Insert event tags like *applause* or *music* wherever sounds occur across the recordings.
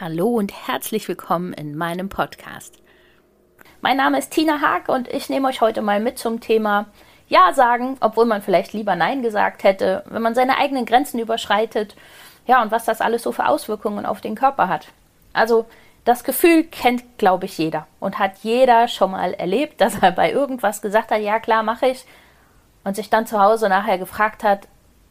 Hallo und herzlich willkommen in meinem Podcast. Mein Name ist Tina Haag und ich nehme euch heute mal mit zum Thema Ja sagen, obwohl man vielleicht lieber Nein gesagt hätte, wenn man seine eigenen Grenzen überschreitet. Ja, und was das alles so für Auswirkungen auf den Körper hat. Also, das Gefühl kennt, glaube ich, jeder und hat jeder schon mal erlebt, dass er bei irgendwas gesagt hat, ja klar, mache ich, und sich dann zu Hause nachher gefragt hat,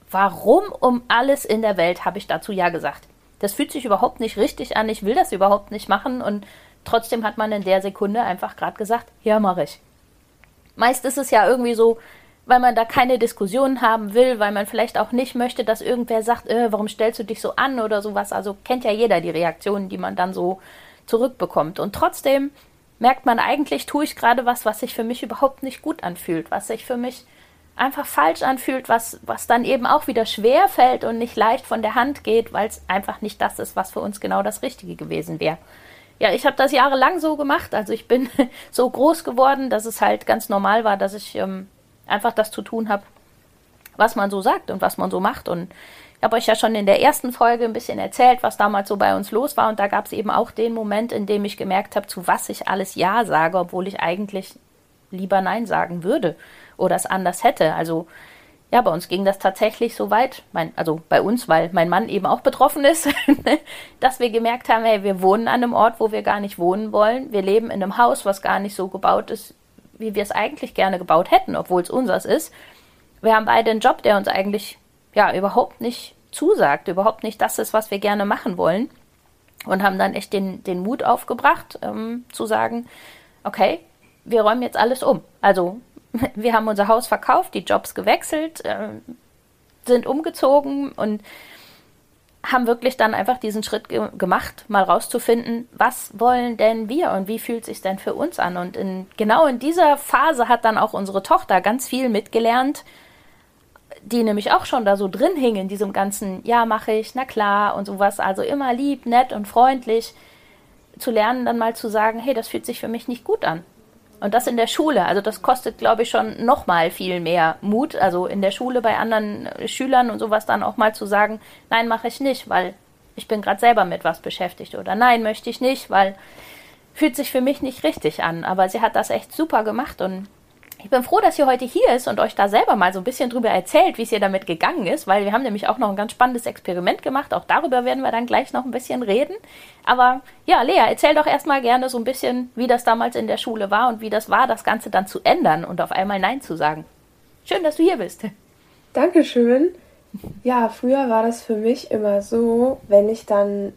warum um alles in der Welt habe ich dazu ja gesagt? Das fühlt sich überhaupt nicht richtig an, ich will das überhaupt nicht machen und trotzdem hat man in der Sekunde einfach gerade gesagt, ja, mache ich. Meist ist es ja irgendwie so, weil man da keine Diskussionen haben will, weil man vielleicht auch nicht möchte, dass irgendwer sagt, äh, warum stellst du dich so an oder sowas. Also kennt ja jeder die Reaktionen, die man dann so zurückbekommt. Und trotzdem merkt man eigentlich, tue ich gerade was, was sich für mich überhaupt nicht gut anfühlt, was sich für mich einfach falsch anfühlt, was, was dann eben auch wieder schwer fällt und nicht leicht von der Hand geht, weil es einfach nicht das ist, was für uns genau das Richtige gewesen wäre. Ja, ich habe das jahrelang so gemacht. Also ich bin *laughs* so groß geworden, dass es halt ganz normal war, dass ich ähm, einfach das zu tun habe, was man so sagt und was man so macht. Und ich habe euch ja schon in der ersten Folge ein bisschen erzählt, was damals so bei uns los war. Und da gab es eben auch den Moment, in dem ich gemerkt habe, zu was ich alles Ja sage, obwohl ich eigentlich lieber Nein sagen würde oder es anders hätte. Also ja, bei uns ging das tatsächlich so weit, mein, also bei uns, weil mein Mann eben auch betroffen ist, *laughs* dass wir gemerkt haben, hey, wir wohnen an einem Ort, wo wir gar nicht wohnen wollen. Wir leben in einem Haus, was gar nicht so gebaut ist, wie wir es eigentlich gerne gebaut hätten, obwohl es unseres ist. Wir haben beide einen Job, der uns eigentlich ja überhaupt nicht zusagt, überhaupt nicht das ist, was wir gerne machen wollen. Und haben dann echt den, den Mut aufgebracht, ähm, zu sagen, okay, wir räumen jetzt alles um. Also *laughs* wir haben unser Haus verkauft, die Jobs gewechselt, äh, sind umgezogen und haben wirklich dann einfach diesen Schritt ge gemacht, mal rauszufinden, was wollen denn wir und wie fühlt sich denn für uns an? Und in, genau in dieser Phase hat dann auch unsere Tochter ganz viel mitgelernt, die nämlich auch schon da so drin hing in diesem ganzen, ja, mache ich, na klar und sowas. Also immer lieb, nett und freundlich zu lernen, dann mal zu sagen, hey, das fühlt sich für mich nicht gut an. Und das in der Schule. Also das kostet, glaube ich, schon noch mal viel mehr Mut. Also in der Schule bei anderen äh, Schülern und sowas dann auch mal zu sagen, nein, mache ich nicht, weil ich bin gerade selber mit was beschäftigt. Oder nein, möchte ich nicht, weil fühlt sich für mich nicht richtig an. Aber sie hat das echt super gemacht und ich bin froh, dass sie heute hier ist und euch da selber mal so ein bisschen drüber erzählt, wie es ihr damit gegangen ist, weil wir haben nämlich auch noch ein ganz spannendes Experiment gemacht. Auch darüber werden wir dann gleich noch ein bisschen reden. Aber ja, Lea, erzähl doch erstmal gerne so ein bisschen, wie das damals in der Schule war und wie das war, das Ganze dann zu ändern und auf einmal Nein zu sagen. Schön, dass du hier bist. Dankeschön. Ja, früher war das für mich immer so, wenn ich dann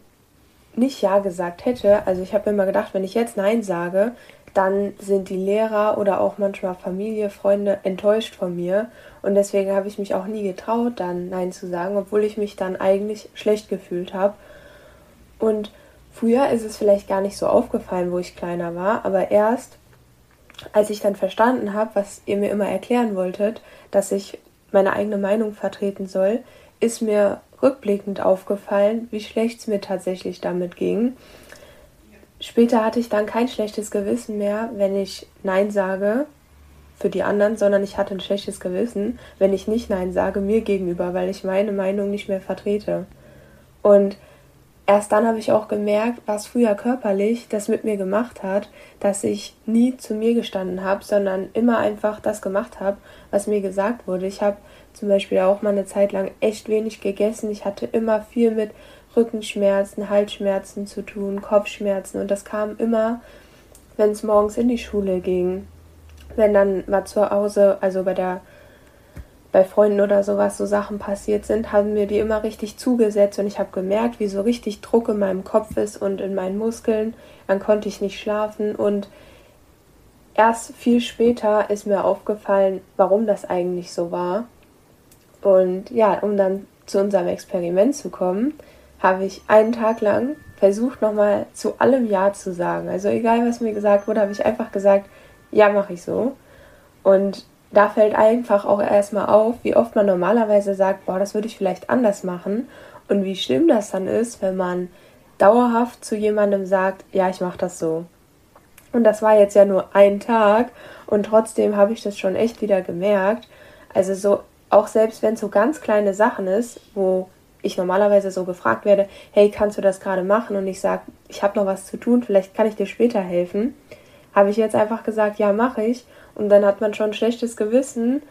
nicht Ja gesagt hätte, also ich habe immer gedacht, wenn ich jetzt Nein sage, dann sind die Lehrer oder auch manchmal Familie, Freunde enttäuscht von mir. Und deswegen habe ich mich auch nie getraut, dann Nein zu sagen, obwohl ich mich dann eigentlich schlecht gefühlt habe. Und früher ist es vielleicht gar nicht so aufgefallen, wo ich kleiner war, aber erst als ich dann verstanden habe, was ihr mir immer erklären wolltet, dass ich meine eigene Meinung vertreten soll, ist mir rückblickend aufgefallen, wie schlecht es mir tatsächlich damit ging Später hatte ich dann kein schlechtes Gewissen mehr, wenn ich Nein sage für die anderen, sondern ich hatte ein schlechtes Gewissen, wenn ich nicht Nein sage mir gegenüber, weil ich meine Meinung nicht mehr vertrete. Und erst dann habe ich auch gemerkt, was früher körperlich das mit mir gemacht hat, dass ich nie zu mir gestanden habe, sondern immer einfach das gemacht habe, was mir gesagt wurde. Ich habe zum Beispiel auch mal eine Zeit lang echt wenig gegessen. Ich hatte immer viel mit Rückenschmerzen, Halsschmerzen zu tun, Kopfschmerzen und das kam immer, wenn es morgens in die Schule ging. Wenn dann mal zu Hause, also bei der bei Freunden oder sowas so Sachen passiert sind, haben mir die immer richtig zugesetzt und ich habe gemerkt, wie so richtig Druck in meinem Kopf ist und in meinen Muskeln. Dann konnte ich nicht schlafen und erst viel später ist mir aufgefallen, warum das eigentlich so war. Und ja, um dann zu unserem Experiment zu kommen, habe ich einen Tag lang versucht, nochmal zu allem Ja zu sagen. Also egal, was mir gesagt wurde, habe ich einfach gesagt, ja, mache ich so. Und da fällt einfach auch erstmal auf, wie oft man normalerweise sagt, boah, das würde ich vielleicht anders machen. Und wie schlimm das dann ist, wenn man dauerhaft zu jemandem sagt, ja, ich mache das so. Und das war jetzt ja nur ein Tag und trotzdem habe ich das schon echt wieder gemerkt. Also so, auch selbst wenn es so ganz kleine Sachen ist, wo ich normalerweise so gefragt werde, hey, kannst du das gerade machen? Und ich sage, ich habe noch was zu tun, vielleicht kann ich dir später helfen. Habe ich jetzt einfach gesagt, ja, mache ich. Und dann hat man schon ein schlechtes Gewissen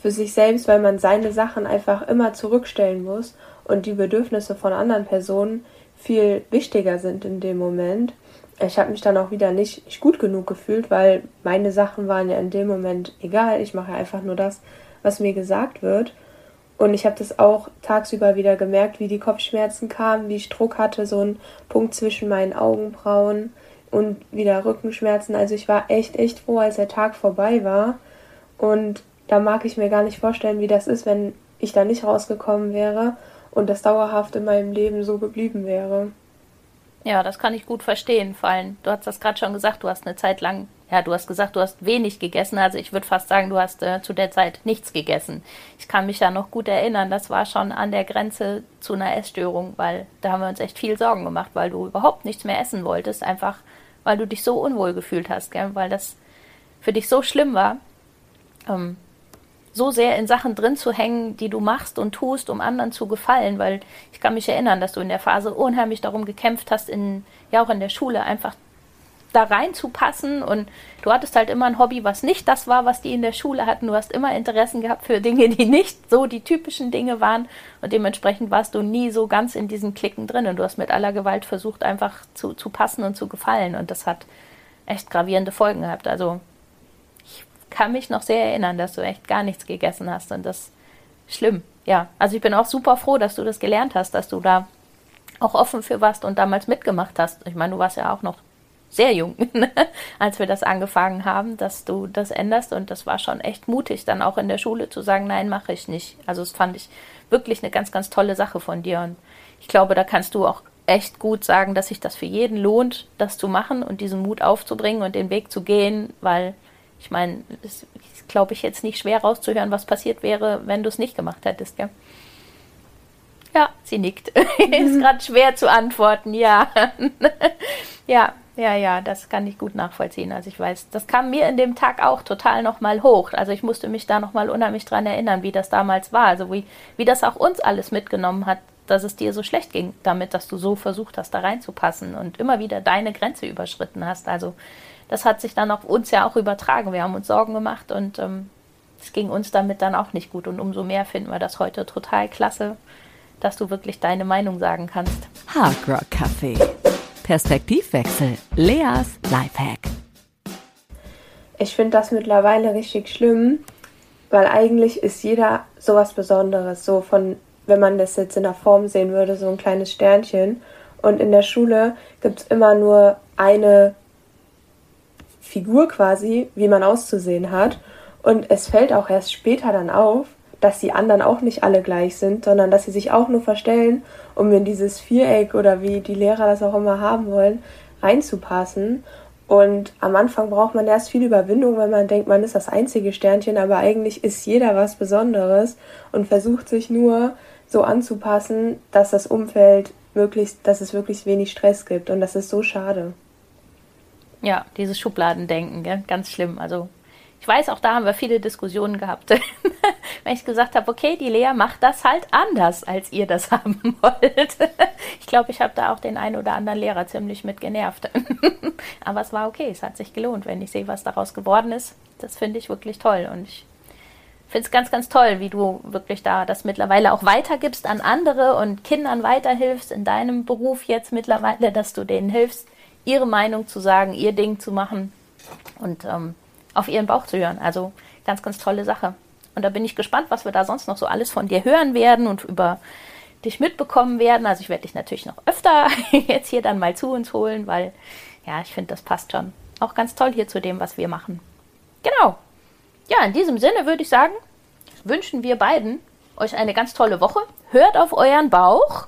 für sich selbst, weil man seine Sachen einfach immer zurückstellen muss und die Bedürfnisse von anderen Personen viel wichtiger sind in dem Moment. Ich habe mich dann auch wieder nicht, gut genug gefühlt, weil meine Sachen waren ja in dem Moment egal. Ich mache einfach nur das, was mir gesagt wird. Und ich habe das auch tagsüber wieder gemerkt, wie die Kopfschmerzen kamen, wie ich Druck hatte, so ein Punkt zwischen meinen Augenbrauen und wieder Rückenschmerzen. Also ich war echt, echt froh, als der Tag vorbei war. Und da mag ich mir gar nicht vorstellen, wie das ist, wenn ich da nicht rausgekommen wäre und das dauerhaft in meinem Leben so geblieben wäre. Ja, das kann ich gut verstehen. Vor allem, du hast das gerade schon gesagt, du hast eine Zeit lang, ja, du hast gesagt, du hast wenig gegessen. Also ich würde fast sagen, du hast äh, zu der Zeit nichts gegessen. Ich kann mich ja noch gut erinnern, das war schon an der Grenze zu einer Essstörung, weil da haben wir uns echt viel Sorgen gemacht, weil du überhaupt nichts mehr essen wolltest, einfach weil du dich so unwohl gefühlt hast, gell? weil das für dich so schlimm war. Ähm, so sehr in Sachen drin zu hängen, die du machst und tust, um anderen zu gefallen, weil ich kann mich erinnern, dass du in der Phase unheimlich darum gekämpft hast, in, ja auch in der Schule einfach da reinzupassen und du hattest halt immer ein Hobby, was nicht das war, was die in der Schule hatten. Du hast immer Interessen gehabt für Dinge, die nicht so die typischen Dinge waren und dementsprechend warst du nie so ganz in diesen Klicken drin und du hast mit aller Gewalt versucht, einfach zu, zu passen und zu gefallen und das hat echt gravierende Folgen gehabt. Also kann mich noch sehr erinnern, dass du echt gar nichts gegessen hast und das ist schlimm. Ja, also ich bin auch super froh, dass du das gelernt hast, dass du da auch offen für warst und damals mitgemacht hast. Ich meine, du warst ja auch noch sehr jung, *laughs* als wir das angefangen haben, dass du das änderst und das war schon echt mutig, dann auch in der Schule zu sagen, nein, mache ich nicht. Also das fand ich wirklich eine ganz, ganz tolle Sache von dir und ich glaube, da kannst du auch echt gut sagen, dass sich das für jeden lohnt, das zu machen und diesen Mut aufzubringen und den Weg zu gehen, weil ich meine, es ist, glaube ich, jetzt nicht schwer rauszuhören, was passiert wäre, wenn du es nicht gemacht hättest, gell? Ja, sie nickt. *laughs* ist *laughs* gerade schwer zu antworten, ja. Ja, ja, ja, das kann ich gut nachvollziehen. Also ich weiß, das kam mir in dem Tag auch total nochmal hoch. Also ich musste mich da nochmal unheimlich dran erinnern, wie das damals war. Also wie, wie das auch uns alles mitgenommen hat, dass es dir so schlecht ging, damit, dass du so versucht hast, da reinzupassen und immer wieder deine Grenze überschritten hast. Also das hat sich dann auf uns ja auch übertragen. Wir haben uns Sorgen gemacht und ähm, es ging uns damit dann auch nicht gut. Und umso mehr finden wir das heute total klasse, dass du wirklich deine Meinung sagen kannst. Hard Rock Café. Perspektivwechsel. Leas Lifehack. Ich finde das mittlerweile richtig schlimm, weil eigentlich ist jeder sowas Besonderes. So von, wenn man das jetzt in der Form sehen würde, so ein kleines Sternchen. Und in der Schule gibt es immer nur eine Figur quasi, wie man auszusehen hat. Und es fällt auch erst später dann auf, dass die anderen auch nicht alle gleich sind, sondern dass sie sich auch nur verstellen, um in dieses Viereck oder wie die Lehrer das auch immer haben wollen, reinzupassen. Und am Anfang braucht man erst viel Überwindung, weil man denkt, man ist das einzige Sternchen, aber eigentlich ist jeder was Besonderes und versucht sich nur so anzupassen, dass das Umfeld möglichst, dass es wirklich wenig Stress gibt. Und das ist so schade. Ja, dieses Schubladendenken, gell? ganz schlimm. Also ich weiß, auch da haben wir viele Diskussionen gehabt, *laughs* wenn ich gesagt habe, okay, die Lea macht das halt anders, als ihr das *laughs* haben wollt. ich glaube, ich habe da auch den einen oder anderen Lehrer ziemlich mit genervt. *laughs* Aber es war okay, es hat sich gelohnt, wenn ich sehe, was daraus geworden ist. Das finde ich wirklich toll und ich finde es ganz, ganz toll, wie du wirklich da das mittlerweile auch weitergibst an andere und Kindern weiterhilfst in deinem Beruf jetzt mittlerweile, dass du denen hilfst, ihre Meinung zu sagen, ihr Ding zu machen und ähm, auf ihren Bauch zu hören. Also ganz, ganz tolle Sache. Und da bin ich gespannt, was wir da sonst noch so alles von dir hören werden und über dich mitbekommen werden. Also ich werde dich natürlich noch öfter *laughs* jetzt hier dann mal zu uns holen, weil ja, ich finde, das passt schon. Auch ganz toll hier zu dem, was wir machen. Genau. Ja, in diesem Sinne würde ich sagen, wünschen wir beiden euch eine ganz tolle Woche. Hört auf euren Bauch.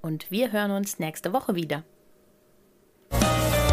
Und wir hören uns nächste Woche wieder.